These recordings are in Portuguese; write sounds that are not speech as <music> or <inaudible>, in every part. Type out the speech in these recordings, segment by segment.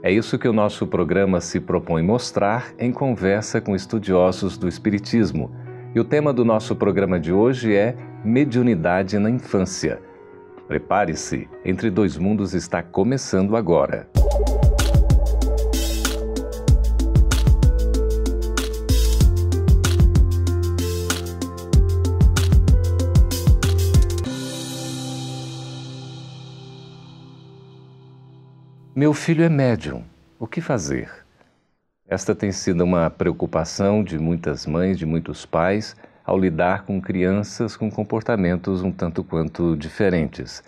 É isso que o nosso programa se propõe mostrar em conversa com estudiosos do Espiritismo. E o tema do nosso programa de hoje é Mediunidade na Infância. Prepare-se, Entre Dois Mundos está começando agora. Meu filho é médium. O que fazer? Esta tem sido uma preocupação de muitas mães, de muitos pais, ao lidar com crianças com comportamentos um tanto quanto diferentes.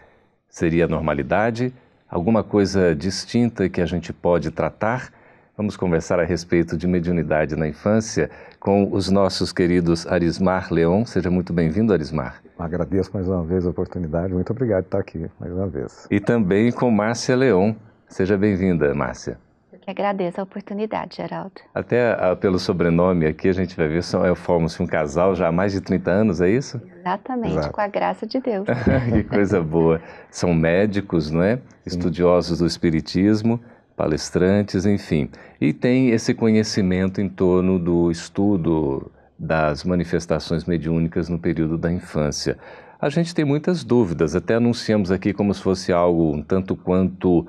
Seria normalidade? Alguma coisa distinta que a gente pode tratar? Vamos conversar a respeito de mediunidade na infância com os nossos queridos Arismar Leon. Seja muito bem-vindo, Arismar. Agradeço mais uma vez a oportunidade. Muito obrigado por estar aqui mais uma vez. E também com Márcia Leon. Seja bem-vinda, Márcia. Eu que agradeço a oportunidade, Geraldo. Até a, pelo sobrenome aqui a gente vai ver, são, é, formam-se um casal já há mais de 30 anos, é isso? Exatamente, Exato. com a graça de Deus. <laughs> que coisa boa. São médicos, não é? Sim. Estudiosos do Espiritismo, palestrantes, enfim. E tem esse conhecimento em torno do estudo das manifestações mediúnicas no período da infância. A gente tem muitas dúvidas, até anunciamos aqui como se fosse algo um tanto quanto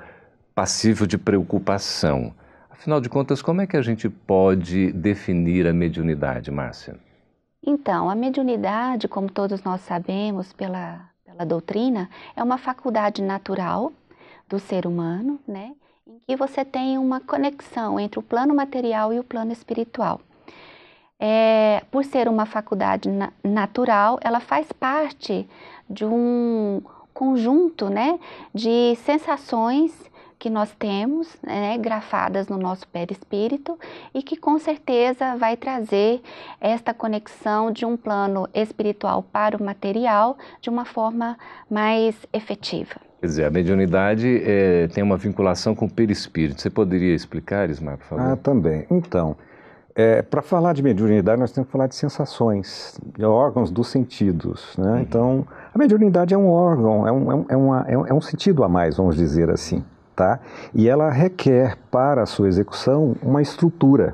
passível de preocupação. Afinal de contas, como é que a gente pode definir a mediunidade, Márcia? Então, a mediunidade, como todos nós sabemos pela, pela doutrina, é uma faculdade natural do ser humano, né? Em que você tem uma conexão entre o plano material e o plano espiritual. É, por ser uma faculdade na, natural, ela faz parte de um conjunto né, de sensações que nós temos, né, grafadas no nosso perispírito e que com certeza vai trazer esta conexão de um plano espiritual para o material de uma forma mais efetiva. Quer dizer, a mediunidade é, tem uma vinculação com o perispírito. Você poderia explicar, Ismar, por favor? Ah, também. Então, é, para falar de mediunidade, nós temos que falar de sensações, de órgãos dos sentidos. Né? Uhum. Então, a mediunidade é um órgão, é um, é, uma, é um sentido a mais, vamos dizer assim tá? E ela requer para a sua execução uma estrutura,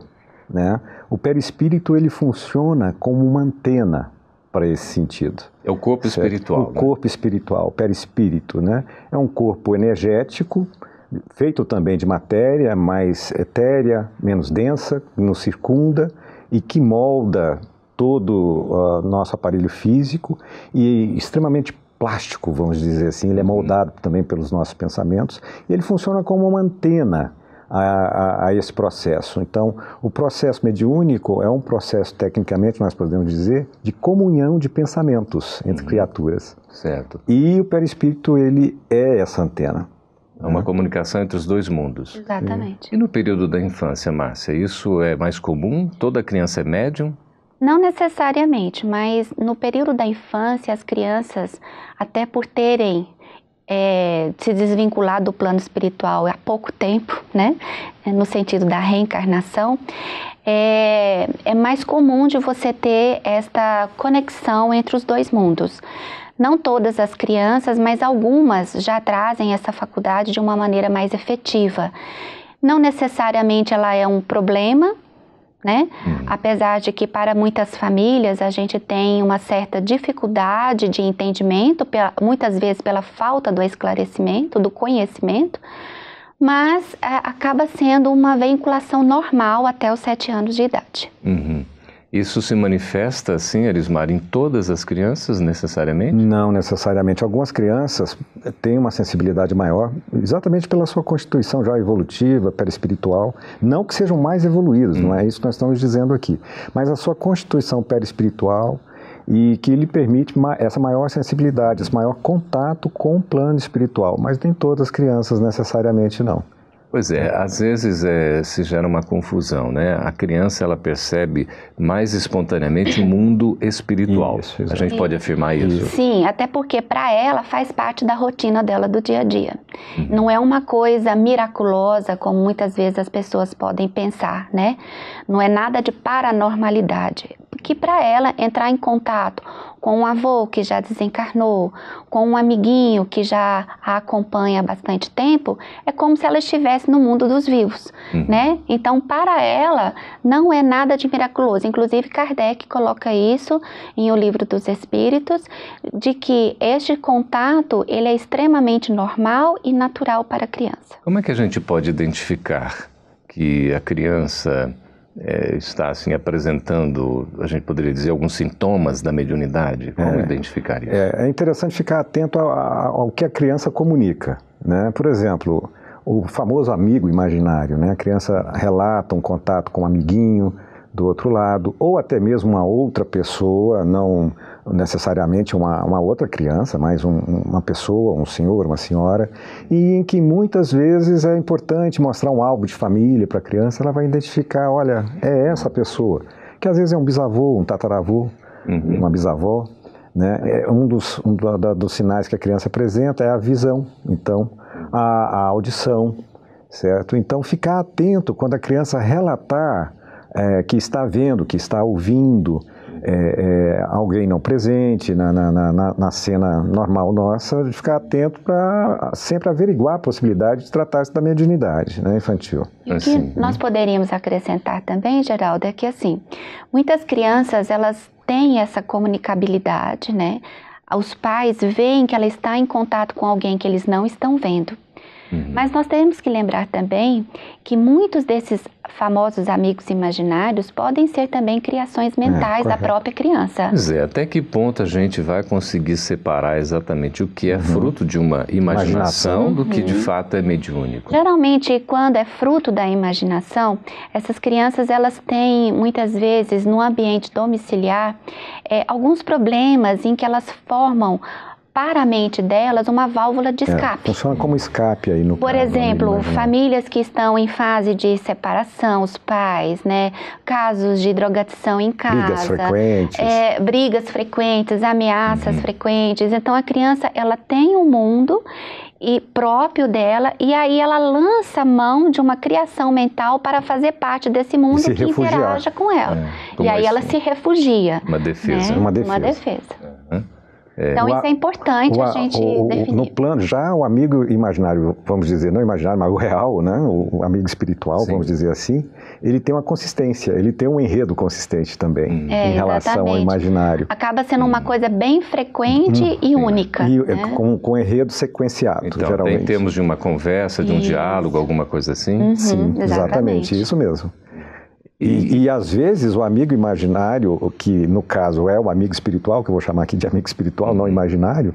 né? O perispírito ele funciona como uma antena para esse sentido. É o corpo certo? espiritual. O né? corpo espiritual, o perispírito, né? É um corpo energético feito também de matéria mais etérea, menos densa, nos circunda e que molda todo o uh, nosso aparelho físico e extremamente plástico, vamos dizer assim, ele é uhum. moldado também pelos nossos pensamentos e ele funciona como uma antena a, a, a, esse processo. Então, o processo mediúnico é um processo, tecnicamente, nós podemos dizer, de comunhão de pensamentos entre uhum. criaturas. Certo. E o perispírito, ele é essa antena. É uma né? comunicação entre os dois mundos. Exatamente. E no período da infância, Márcia, isso é mais comum? Toda criança é médium? Não necessariamente, mas no período da infância, as crianças, até por terem é, se desvinculado do plano espiritual há pouco tempo, né, no sentido da reencarnação, é, é mais comum de você ter esta conexão entre os dois mundos. Não todas as crianças, mas algumas já trazem essa faculdade de uma maneira mais efetiva. Não necessariamente ela é um problema, né? Uhum. Apesar de que para muitas famílias a gente tem uma certa dificuldade de entendimento, muitas vezes pela falta do esclarecimento, do conhecimento, mas é, acaba sendo uma vinculação normal até os sete anos de idade. Uhum. Isso se manifesta, assim, Elismar, em todas as crianças, necessariamente? Não necessariamente. Algumas crianças têm uma sensibilidade maior, exatamente pela sua constituição já evolutiva, perispiritual. Não que sejam mais evoluídos, hum. não é isso que nós estamos dizendo aqui. Mas a sua constituição perispiritual e que lhe permite essa maior sensibilidade, esse maior contato com o plano espiritual. Mas nem todas as crianças necessariamente não. Pois é, às vezes é, se gera uma confusão, né? A criança ela percebe mais espontaneamente o mundo espiritual. Isso, a gente pode afirmar isso? Sim, até porque para ela faz parte da rotina dela do dia a dia. Uhum. Não é uma coisa miraculosa como muitas vezes as pessoas podem pensar, né? Não é nada de paranormalidade. Que para ela entrar em contato com um avô que já desencarnou, com um amiguinho que já a acompanha há bastante tempo, é como se ela estivesse no mundo dos vivos, uhum. né? Então, para ela, não é nada de miraculoso. Inclusive, Kardec coloca isso em O Livro dos Espíritos, de que este contato, ele é extremamente normal e natural para a criança. Como é que a gente pode identificar que a criança é, está assim apresentando, a gente poderia dizer, alguns sintomas da mediunidade? Como é, identificar isso? É, é interessante ficar atento ao, ao, que a criança comunica. Né? Por exemplo, o famoso amigo imaginário. Né? A criança relata um contato com um amiguinho, do outro lado, ou até mesmo uma outra pessoa, não necessariamente uma, uma outra criança, mas um, uma pessoa, um senhor, uma senhora, e em que muitas vezes é importante mostrar um álbum de família para a criança, ela vai identificar, olha, é essa pessoa, que às vezes é um bisavô, um tataravô, uhum. uma bisavó, né? É um dos, um da, dos sinais que a criança apresenta é a visão, então, a, a audição, certo? Então, ficar atento quando a criança relatar é, que está vendo, que está ouvindo é, é, alguém não presente na, na, na, na, cena normal nossa, de ficar atento para sempre averiguar a possibilidade de tratar-se da mediunidade né, infantil. E o que assim, nós né? poderíamos acrescentar também, Geraldo, é que assim, muitas crianças elas têm essa comunicabilidade, né? Os pais veem que ela está em contato com alguém que eles não estão vendo. Uhum. Mas nós temos que lembrar também que muitos desses famosos amigos imaginários podem ser também criações é, mentais é, da própria criança. Pois é, até que ponto a gente vai conseguir separar exatamente o que é uhum. fruto de uma imaginação, do que de uhum. fato é mediúnico? Geralmente, quando é fruto da imaginação, essas crianças elas têm muitas vezes no ambiente domiciliar é, alguns problemas em que elas formam para a mente delas uma válvula de é, escape. É, funciona como escape aí no Por exemplo, famílias que estão em fase de separação, os pais, né? Casos de drogadição em casa. Brigas frequentes. É, brigas frequentes, ameaças uhum. frequentes. Então a criança ela tem um mundo e próprio dela e aí ela lança mão de uma criação mental para fazer parte desse mundo que refugiar. interaja com ela. É, e aí assim? ela se refugia. Uma defesa. Né? Uma defesa. Uma defesa. É, então, isso é importante o, a gente o, definir. No plano, já o amigo imaginário, vamos dizer, não imaginário, mas o real, né? o amigo espiritual, Sim. vamos dizer assim, ele tem uma consistência, ele tem um enredo consistente também é, em relação exatamente. ao imaginário. Acaba sendo uma coisa bem frequente hum, e única. E né? com, com enredo sequenciado, então, geralmente. Em termos de uma conversa, de um isso. diálogo, alguma coisa assim? Uhum, Sim, exatamente. exatamente, isso mesmo. E, e, às vezes o amigo imaginário, que no caso é o amigo espiritual, que eu vou chamar aqui de amigo espiritual, não imaginário,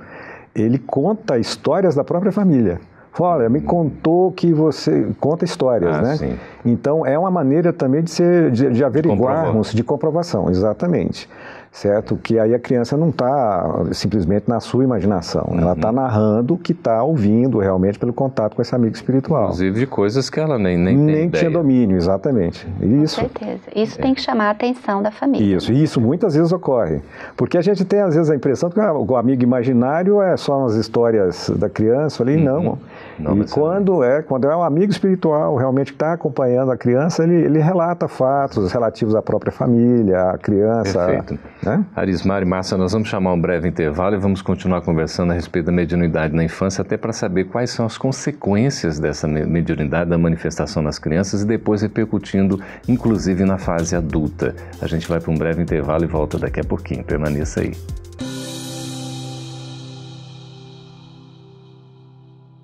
ele conta histórias da própria família. Fala, olha, me contou que você conta histórias, ah, né? Sim. Então é uma maneira também de ser de, de averiguarmos de, de comprovação, exatamente certo? Que aí a criança não está simplesmente na sua imaginação, uhum. ela está narrando o que está ouvindo realmente pelo contato com esse amigo espiritual. Inclusive de coisas que ela nem nem, nem tinha domínio, exatamente. Isso. Com certeza. Isso é. tem que chamar a atenção da família. Isso. E isso muitas vezes ocorre, porque a gente tem às vezes a impressão que o amigo imaginário é só umas histórias da criança ali, uhum. não. Não. E quando é quando é um amigo espiritual realmente que está acompanhando a criança, ele, ele relata fatos relativos à própria família, à criança. Perfeito. Né? Arismar e Márcia, nós vamos chamar um breve intervalo e vamos continuar conversando a respeito da mediunidade na infância, até para saber quais são as consequências dessa mediunidade, da manifestação nas crianças e depois repercutindo, inclusive, na fase adulta. A gente vai para um breve intervalo e volta daqui a pouquinho. Permaneça aí.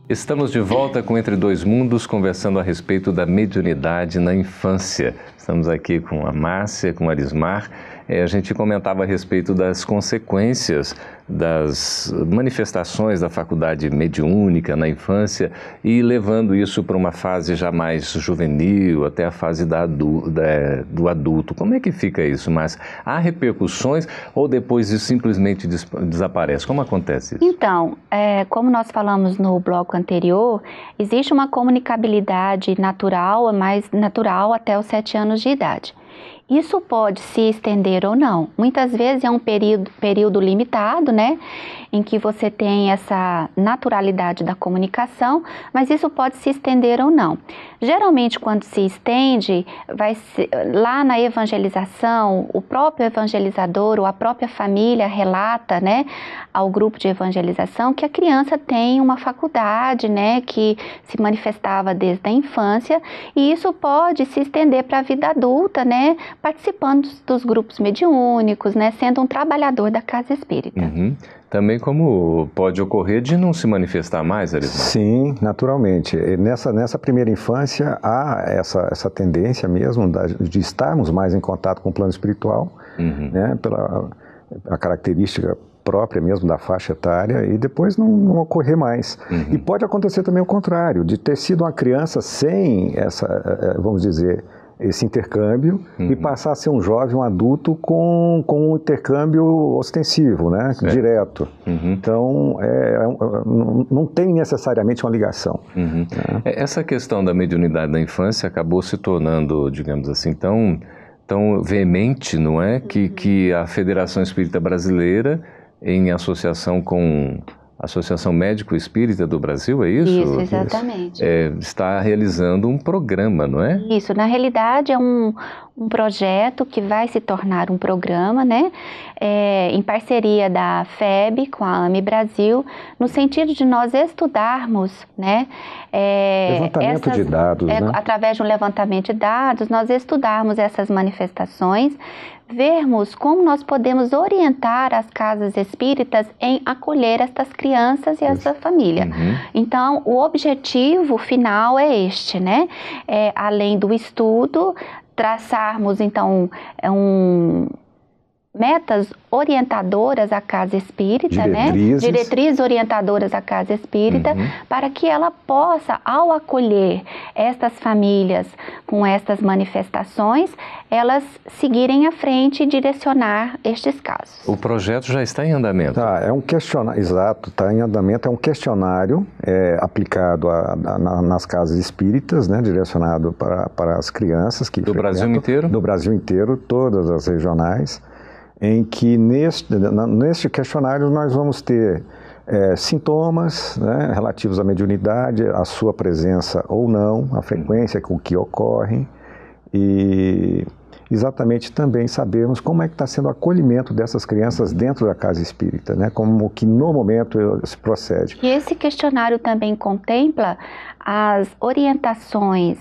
Estamos de volta com Entre Dois Mundos, conversando a respeito da mediunidade na infância. Estamos aqui com a Márcia, com a Arismar é, a gente comentava a respeito das consequências das manifestações da faculdade mediúnica na infância e levando isso para uma fase já mais juvenil, até a fase da da, do adulto. Como é que fica isso? Mas há repercussões ou depois isso simplesmente des desaparece? Como acontece isso? Então, é, como nós falamos no bloco anterior, existe uma comunicabilidade natural, mais natural até os sete anos de idade. Isso pode se estender ou não. Muitas vezes é um período, período limitado, né? Em que você tem essa naturalidade da comunicação, mas isso pode se estender ou não. Geralmente, quando se estende, vai ser, lá na evangelização, o próprio evangelizador ou a própria família relata, né, ao grupo de evangelização que a criança tem uma faculdade, né, que se manifestava desde a infância, e isso pode se estender para a vida adulta, né? participando dos grupos mediúnicos, né, sendo um trabalhador da casa espírita. Uhum. Também como pode ocorrer de não se manifestar mais, Arisma? Sim, naturalmente. Nessa, nessa primeira infância há essa, essa tendência mesmo de estarmos mais em contato com o plano espiritual, uhum. né, pela a característica própria mesmo da faixa etária e depois não, não ocorrer mais. Uhum. E pode acontecer também o contrário, de ter sido uma criança sem essa, eh, eh, vamos dizer, esse intercâmbio uhum. e passar a ser um jovem, um adulto com, com um intercâmbio ostensivo, né? Certo. direto. Uhum. Então, é, é, não, não tem necessariamente uma ligação. Uhum. Né? Essa questão da mediunidade da infância acabou se tornando, digamos assim, tão, tão veemente, não é? Que, que a Federação Espírita Brasileira, em associação com Associação Médico Espírita do Brasil, é isso? Isso, exatamente. É, está realizando um programa, não é? Isso, na realidade é um, um projeto que vai se tornar um programa, né? É, em parceria da FEB com a AME Brasil, no sentido de nós estudarmos, né? É, levantamento essas, de dados, é, né? Através de um levantamento de dados, nós estudarmos essas manifestações, vermos como nós podemos orientar as casas espíritas em acolher estas crianças e essa família. Uhum. Então, o objetivo final é este, né? É, além do estudo, traçarmos então um metas orientadoras à casa espírita, né? Diretrizes. né? Diretrizes orientadoras à casa espírita, uhum. para que ela possa, ao acolher estas famílias com estas manifestações, elas seguirem à frente e direcionar estes casos. O projeto já está em andamento? Tá, é um questionário, exato, está em andamento, é um questionário é, aplicado a, a, nas casas espíritas, né? Direcionado para, para as crianças que Do Brasil inteiro? Do Brasil inteiro, todas as regionais em que neste, neste questionário nós vamos ter é, sintomas né, relativos à mediunidade, a sua presença ou não, a frequência com que ocorrem e exatamente também sabermos como é que está sendo o acolhimento dessas crianças dentro da casa espírita, né? Como que no momento se procede. E esse questionário também contempla as orientações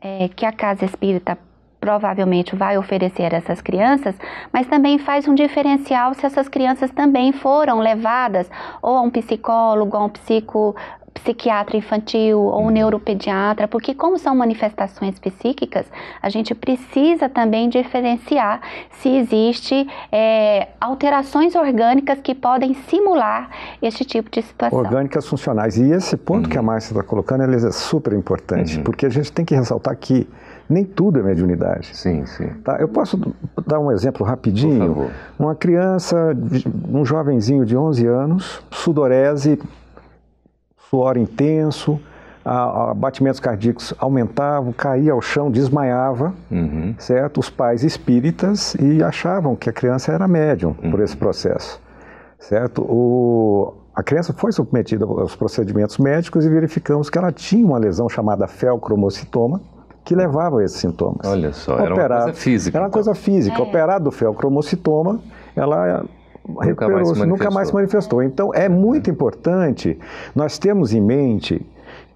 é, que a casa espírita provavelmente vai oferecer a essas crianças, mas também faz um diferencial se essas crianças também foram levadas ou a um psicólogo, a um psico, psiquiatra infantil ou um uhum. neuropediatra, porque como são manifestações psíquicas, a gente precisa também diferenciar se existe é, alterações orgânicas que podem simular este tipo de situação. Orgânicas funcionais. E esse ponto uhum. que a Márcia está colocando, ele é super importante, uhum. porque a gente tem que ressaltar que nem tudo é mediunidade. Sim, sim. Tá? Eu posso dar um exemplo rapidinho? Por favor. Uma criança, um jovenzinho de 11 anos, sudorese, suor intenso, a, a batimentos cardíacos aumentavam, caía ao chão, desmaiava, uhum. certo? Os pais espíritas e achavam que a criança era médium uhum. por esse processo, certo? O, a criança foi submetida aos procedimentos médicos e verificamos que ela tinha uma lesão chamada felcromocitoma, que levavam a esses sintomas. Olha só, era uma coisa física. Era uma então. coisa física. É. Operado do felcromocitoma, ela nunca mais, nunca mais se manifestou. Então, é muito importante nós termos em mente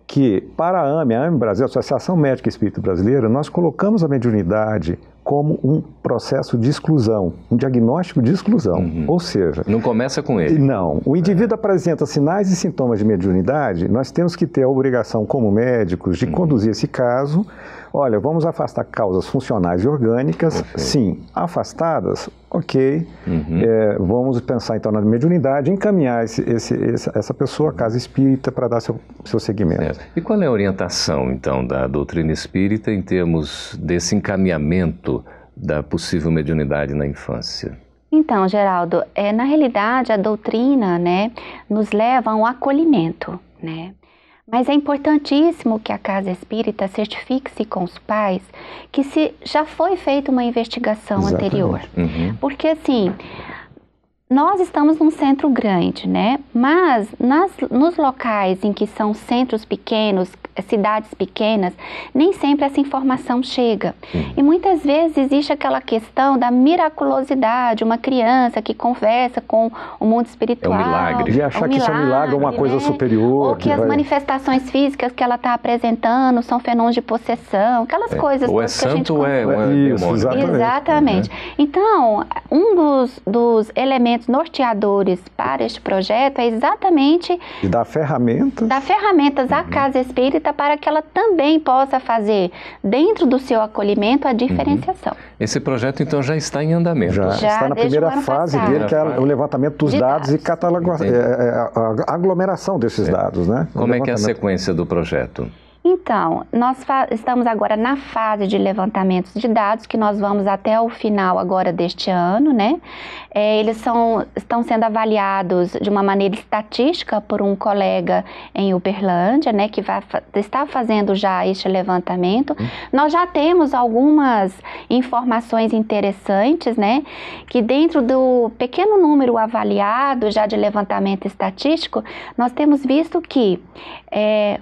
que, para a AME, a AME Brasil, a Associação Médica Espírita Brasileira, nós colocamos a mediunidade como um processo de exclusão, um diagnóstico de exclusão. Uhum. Ou seja. Não começa com ele. Não. O indivíduo é. apresenta sinais e sintomas de mediunidade, nós temos que ter a obrigação, como médicos, de uhum. conduzir esse caso. Olha, vamos afastar causas funcionais e orgânicas. Sim. Afastadas, ok. Uhum. É, vamos pensar então na mediunidade, encaminhar esse, esse, essa pessoa à casa espírita para dar seu, seu segmento. É. E qual é a orientação então da doutrina espírita em termos desse encaminhamento? Da possível mediunidade na infância? Então, Geraldo, é, na realidade a doutrina né, nos leva a um acolhimento, né? Mas é importantíssimo que a casa espírita certifique-se com os pais que se já foi feita uma investigação Exatamente. anterior. Uhum. Porque assim, nós estamos num centro grande, né? Mas nas, nos locais em que são centros pequenos, cidades pequenas, nem sempre essa informação chega. E muitas vezes existe aquela questão da miraculosidade, uma criança que conversa com o mundo espiritual. É um milagre. De achar é um que isso é um milagre, uma coisa né? superior. Ou que, que as vai... manifestações físicas que ela está apresentando são fenômenos de possessão, aquelas é. coisas ou é santo ou é, ou é isso, demônio. Exatamente. exatamente. Uhum. Então, um dos, dos elementos norteadores para este projeto é exatamente... E dar ferramentas. Dar ferramentas uhum. à Casa Espírita para que ela também possa fazer, dentro do seu acolhimento, a diferenciação. Uhum. Esse projeto, então, já está em andamento? Já, já está na primeira fase passado. dele, que é o levantamento dos dados, dados, e cataloga, é, é, a aglomeração desses é. dados. Né? Como é que é a sequência do projeto? Então, nós estamos agora na fase de levantamentos de dados, que nós vamos até o final agora deste ano, né? É, eles são, estão sendo avaliados de uma maneira estatística por um colega em Uberlândia, né? Que vai, está fazendo já este levantamento. Hum. Nós já temos algumas informações interessantes, né? Que dentro do pequeno número avaliado já de levantamento estatístico, nós temos visto que... É,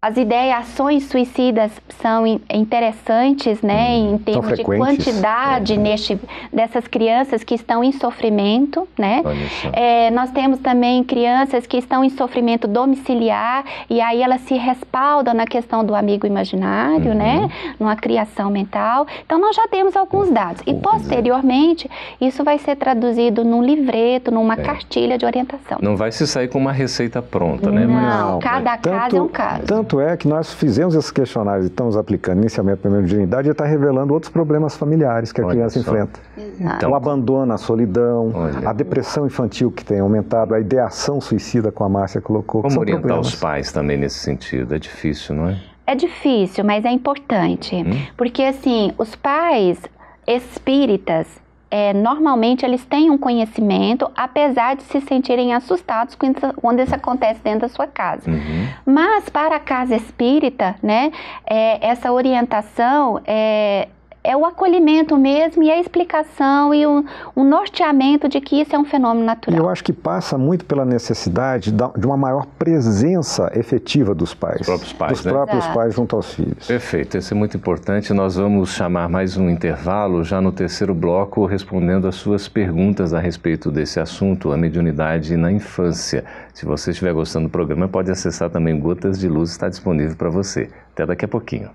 as ideações suicidas são interessantes, né, hum, em termos de quantidade é. neste, dessas crianças que estão em sofrimento, né? É, nós temos também crianças que estão em sofrimento domiciliar e aí elas se respaldam na questão do amigo imaginário, né, uhum. né, numa criação mental. Então nós já temos alguns dados e posteriormente isso vai ser traduzido num livreto, numa é. cartilha de orientação. Não vai se sair com uma receita pronta, né? Não, Mas, cada tanto, caso é um caso. Tanto Tanto é que nós fizemos esses questionários e estamos aplicando inicialmente a mediunidade e está revelando outros problemas familiares que a Olha criança só. enfrenta. Então, o abandono, a solidão, Olha. a depressão infantil que tem aumentado, a ideação suicida, como a Márcia colocou. Como orientar problemas. os pais também nesse sentido? É difícil, não é? É difícil, mas é importante. Hum? Porque, assim, os pais espíritas, é, normalmente eles têm um conhecimento, apesar de se sentirem assustados quando isso acontece dentro da sua casa. Uhum. Mas para a casa espírita, né, é, essa orientação é, é o acolhimento mesmo e a explicação e o, o, norteamento de que isso é um fenômeno natural. Eu acho que passa muito pela necessidade de uma maior presença efetiva dos pais. Dos próprios pais, Dos né? próprios Exato. pais junto aos filhos. Perfeito, isso é muito importante. Nós vamos chamar mais um intervalo já no terceiro bloco, respondendo às suas perguntas a respeito desse assunto, a mediunidade na infância. Se você estiver gostando do programa, pode acessar também Gotas de Luz, está disponível para você. Até daqui a pouquinho.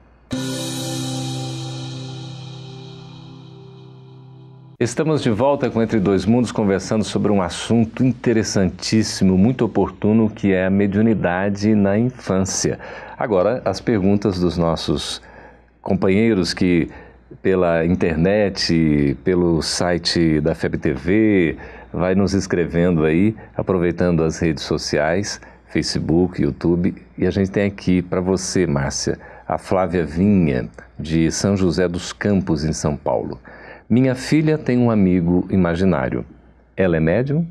Estamos de volta com Entre Dois Mundos conversando sobre um assunto interessantíssimo, muito oportuno, que é a mediunidade na infância. Agora, as perguntas dos nossos companheiros que pela internet, pelo site da FEB TV, vai nos escrevendo aí, aproveitando as redes sociais, Facebook, YouTube. E a gente tem aqui para você, Márcia, a Flávia Vinha, de São José dos Campos, em São Paulo. Minha filha tem um amigo imaginário. Ela é médium?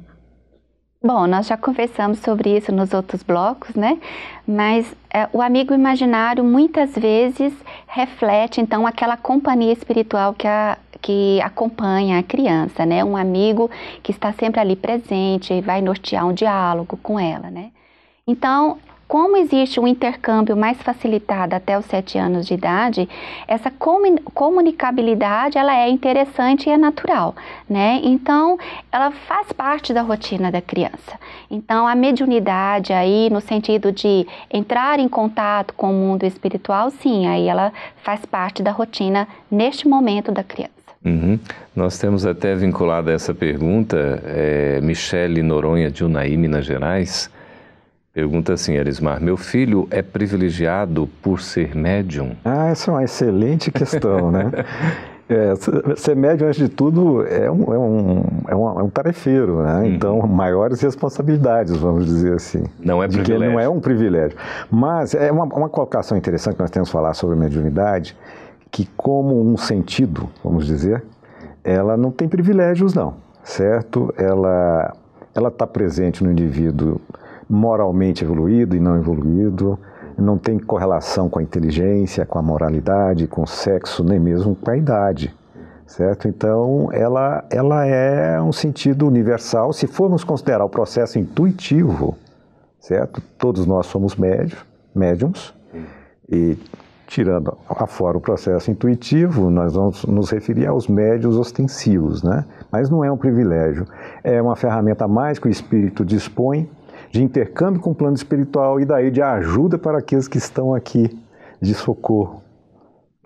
Bom, nós já conversamos sobre isso nos outros blocos, né? Mas é, o amigo imaginário muitas vezes reflete, então, aquela companhia espiritual que, a, que acompanha a criança, né? Um amigo que está sempre ali presente e vai nortear um diálogo com ela, né? Então, como existe um intercâmbio mais facilitado até os sete anos de idade, essa comunicabilidade ela é interessante e é natural, né? Então, ela faz parte da rotina da criança. Então, a mediunidade aí, no sentido de entrar em contato com o mundo espiritual, sim, aí ela faz parte da rotina neste momento da criança. Uhum. Nós temos até vinculado a essa pergunta, é, Michele Noronha de Unai, Minas Gerais, pergunta assim, Arismar, meu filho é privilegiado por ser médium? Ah, essa é uma excelente questão, né? <laughs> É, ser médium, antes de tudo, é um, é um, é um, é um tarefeiro, né? Uhum. Então, maiores responsabilidades, vamos dizer assim. Não é privilégio. Que não é um privilégio. Mas é uma, uma colocação interessante que nós temos que falar sobre mediunidade, que como um sentido, vamos dizer, ela não tem privilégios não, certo? Ela ela está presente no indivíduo moralmente evoluído e não evoluído, não tem correlação com a inteligência, com a moralidade, com o sexo, nem mesmo com a idade, certo? Então, ela, ela é um sentido universal. Se formos considerar o processo intuitivo, certo? Todos nós somos médios, médiums, e tirando afora o processo intuitivo, nós vamos nos referir aos médios ostensivos, né? Mas não é um privilégio, é uma ferramenta mais que o espírito dispõe de intercâmbio com o plano espiritual e daí de ajuda para aqueles que estão aqui de socorro.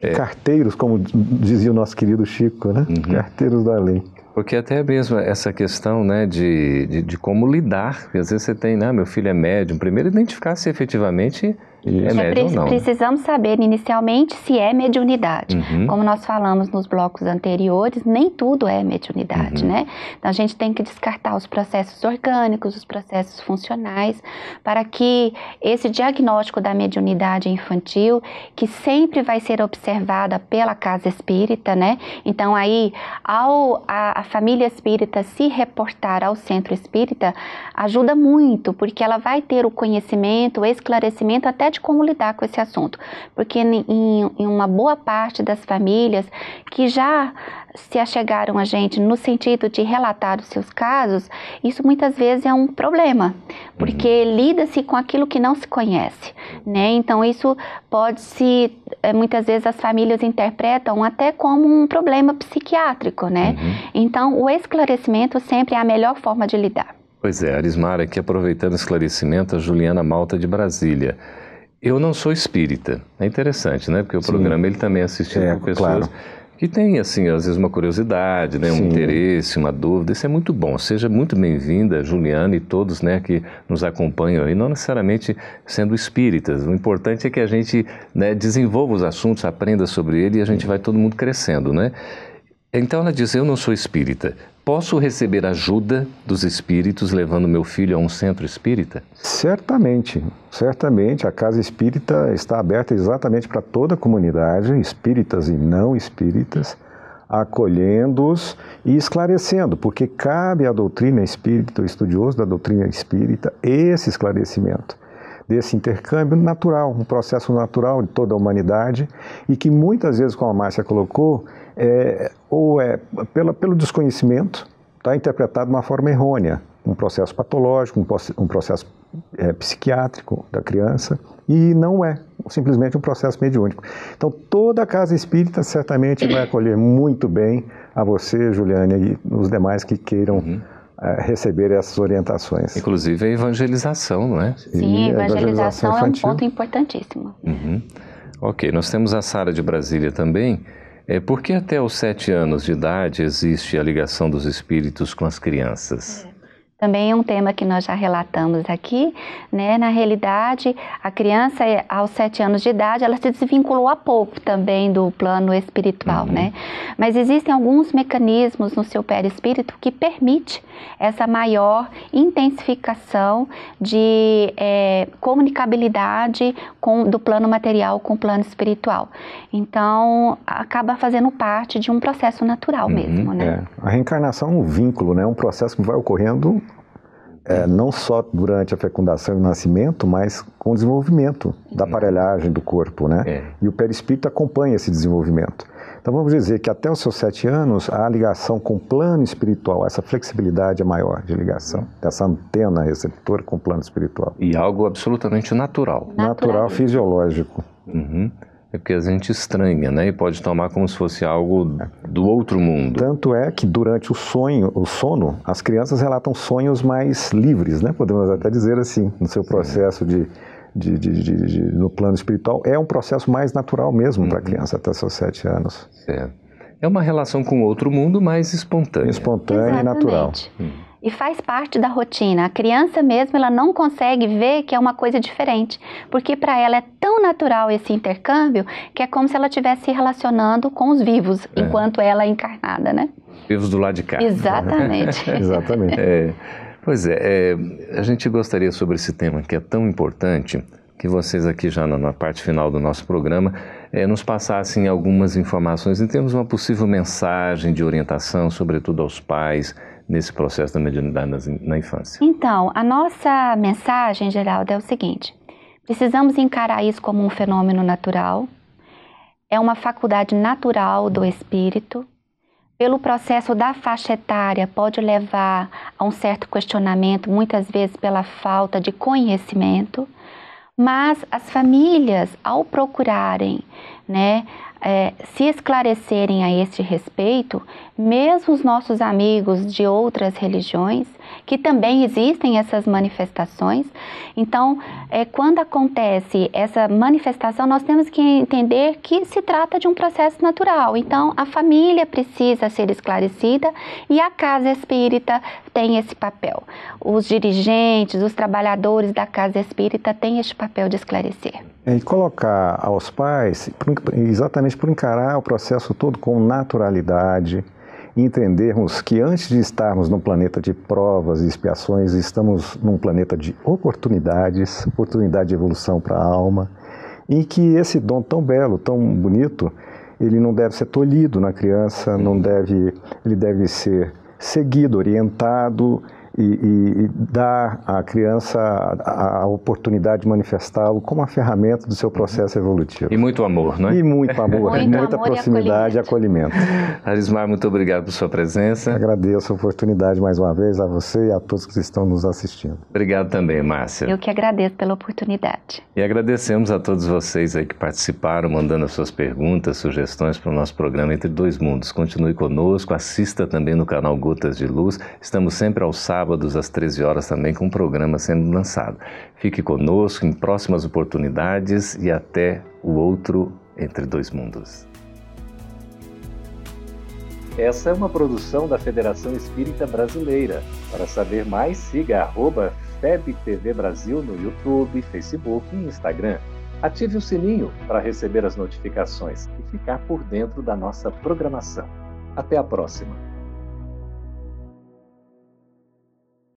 É. Carteiros, como dizia o nosso querido Chico, né? Uhum. Carteiros da lei. Porque até mesmo essa questão né, de, de, de como lidar, porque às vezes você tem, né, meu filho é médium, primeiro identificar se efetivamente é, ou não. Precisamos saber inicialmente se é mediunidade. Uhum. Como nós falamos nos blocos anteriores, nem tudo é mediunidade, uhum. né? Então a gente tem que descartar os processos orgânicos, os processos funcionais, para que esse diagnóstico da mediunidade infantil, que sempre vai ser observada pela casa espírita, né? Então aí, ao a, a família espírita se reportar ao centro espírita, ajuda muito, porque ela vai ter o conhecimento, o esclarecimento até de como lidar com esse assunto, porque em, em uma boa parte das famílias que já se achegaram a gente no sentido de relatar os seus casos, isso muitas vezes é um problema, porque uhum. lida-se com aquilo que não se conhece, né? Então isso pode se eh, muitas vezes as famílias interpretam até como um problema psiquiátrico, né? Uhum. Então o esclarecimento sempre é a melhor forma de lidar. Pois é, Arismara, aqui aproveitando o esclarecimento, a Juliana Malta de Brasília. Eu não sou espírita. É interessante, né? Porque o Sim. programa ele também é assistido é, por pessoas claro. que têm, assim, às vezes uma curiosidade, né? um interesse, uma dúvida. Isso é muito bom. Seja muito bem-vinda, Juliana e todos né, que nos acompanham aí, não necessariamente sendo espíritas. O importante é que a gente né, desenvolva os assuntos, aprenda sobre ele e a gente vai todo mundo crescendo, né? Então ela diz: Eu não sou espírita. Posso receber ajuda dos espíritos levando meu filho a um centro espírita? Certamente, certamente. A casa espírita está aberta exatamente para toda a comunidade, espíritas e não espíritas, acolhendo-os e esclarecendo, porque cabe à doutrina espírita, o estudioso da doutrina espírita, esse esclarecimento desse intercâmbio natural, um processo natural de toda a humanidade e que muitas vezes, como a Márcia colocou, é, ou é pela, pelo desconhecimento, está interpretado de uma forma errônea, um processo patológico, um, um processo é, psiquiátrico da criança, e não é simplesmente um processo mediúnico. Então, toda a casa espírita certamente vai acolher muito bem a você, Juliane, e os demais que queiram uhum. é, receber essas orientações. Inclusive a evangelização, não é? Sim, a evangelização, evangelização é um ponto importantíssimo. Uhum. Ok, nós temos a Sara de Brasília também, é, por que até os sete anos de idade existe a ligação dos espíritos com as crianças? Também é um tema que nós já relatamos aqui, né? Na realidade, a criança aos sete anos de idade, ela se desvinculou há pouco também do plano espiritual, uhum. né? Mas existem alguns mecanismos no seu perispírito que permite essa maior intensificação de é, comunicabilidade com, do plano material com o plano espiritual. Então, acaba fazendo parte de um processo natural uhum. mesmo, né? É. A reencarnação é um vínculo, né? É um processo que vai ocorrendo é, não só durante a fecundação e o nascimento, mas com o desenvolvimento da aparelhagem do corpo, né? É. E o perispírito acompanha esse desenvolvimento. Então vamos dizer que até os seus sete anos, a ligação com o plano espiritual, essa flexibilidade é maior de ligação, dessa antena receptora com o plano espiritual. E algo absolutamente natural. Natural, natural fisiológico. Uhum. É porque a gente estranha, né? E pode tomar como se fosse algo do outro mundo. Tanto é que durante o sonho, o sono, as crianças relatam sonhos mais livres, né? Podemos até dizer assim, no seu processo de, de, de, de, no plano espiritual. É um processo mais natural mesmo uhum. para a criança até seus sete anos. Certo. É uma relação com outro mundo mais espontânea. Espontânea e natural. Hum. E faz parte da rotina. A criança mesmo, ela não consegue ver que é uma coisa diferente, porque para ela é tão natural esse intercâmbio que é como se ela estivesse se relacionando com os vivos, é. enquanto ela é encarnada, né? Vivos do lado de cá. Exatamente. <laughs> Exatamente. É, pois é, é, a gente gostaria sobre esse tema que é tão importante que vocês aqui já na, na parte final do nosso programa é, nos passassem algumas informações em termos de uma possível mensagem de orientação, sobretudo aos pais, nesse processo da mediunidade na, infância. Então, a nossa mensagem, Geraldo, é o seguinte: precisamos encarar isso como um fenômeno natural, é uma faculdade natural do espírito. Pelo processo da faixa etária, pode levar a um certo questionamento, muitas vezes pela falta de conhecimento. Mas as famílias, ao procurarem né, é, se esclarecerem a este respeito, mesmo os nossos amigos de outras religiões, que também existem essas manifestações. Então, é, quando acontece essa manifestação, nós temos que entender que se trata de um processo natural. Então, a família precisa ser esclarecida e a casa espírita tem esse papel. Os dirigentes, os trabalhadores da casa espírita têm este papel de esclarecer. É, e colocar aos pais, exatamente por encarar o processo todo com naturalidade, entendermos que antes de estarmos num planeta de provas e expiações, estamos num planeta de oportunidades, oportunidade de evolução para a alma, e que esse dom tão belo, tão bonito, ele não deve ser tolhido na criança, não deve, ele deve ser seguido, orientado e, e, e dar à criança a, a oportunidade de manifestá-lo como uma ferramenta do seu processo evolutivo. E muito amor, não é? E muito amor, muito muita amor proximidade e acolhimento. acolhimento. Arismar, muito obrigado por sua presença. Agradeço a oportunidade mais uma vez a você e a todos que estão nos assistindo. Obrigado também, Márcia. Eu que agradeço pela oportunidade. E agradecemos a todos vocês aí que participaram, mandando as suas perguntas, sugestões para o nosso programa Entre Dois Mundos. Continue conosco, assista também no canal Gotas de Luz. Estamos sempre aos sábados sábados às 13 horas também com um programa sendo lançado. Fique conosco em próximas oportunidades e até o outro Entre Dois Mundos. Essa é uma produção da Federação Espírita Brasileira. Para saber mais, siga arroba FebTV Brasil no YouTube, Facebook e Instagram. Ative o sininho para receber as notificações e ficar por dentro da nossa programação. Até a próxima!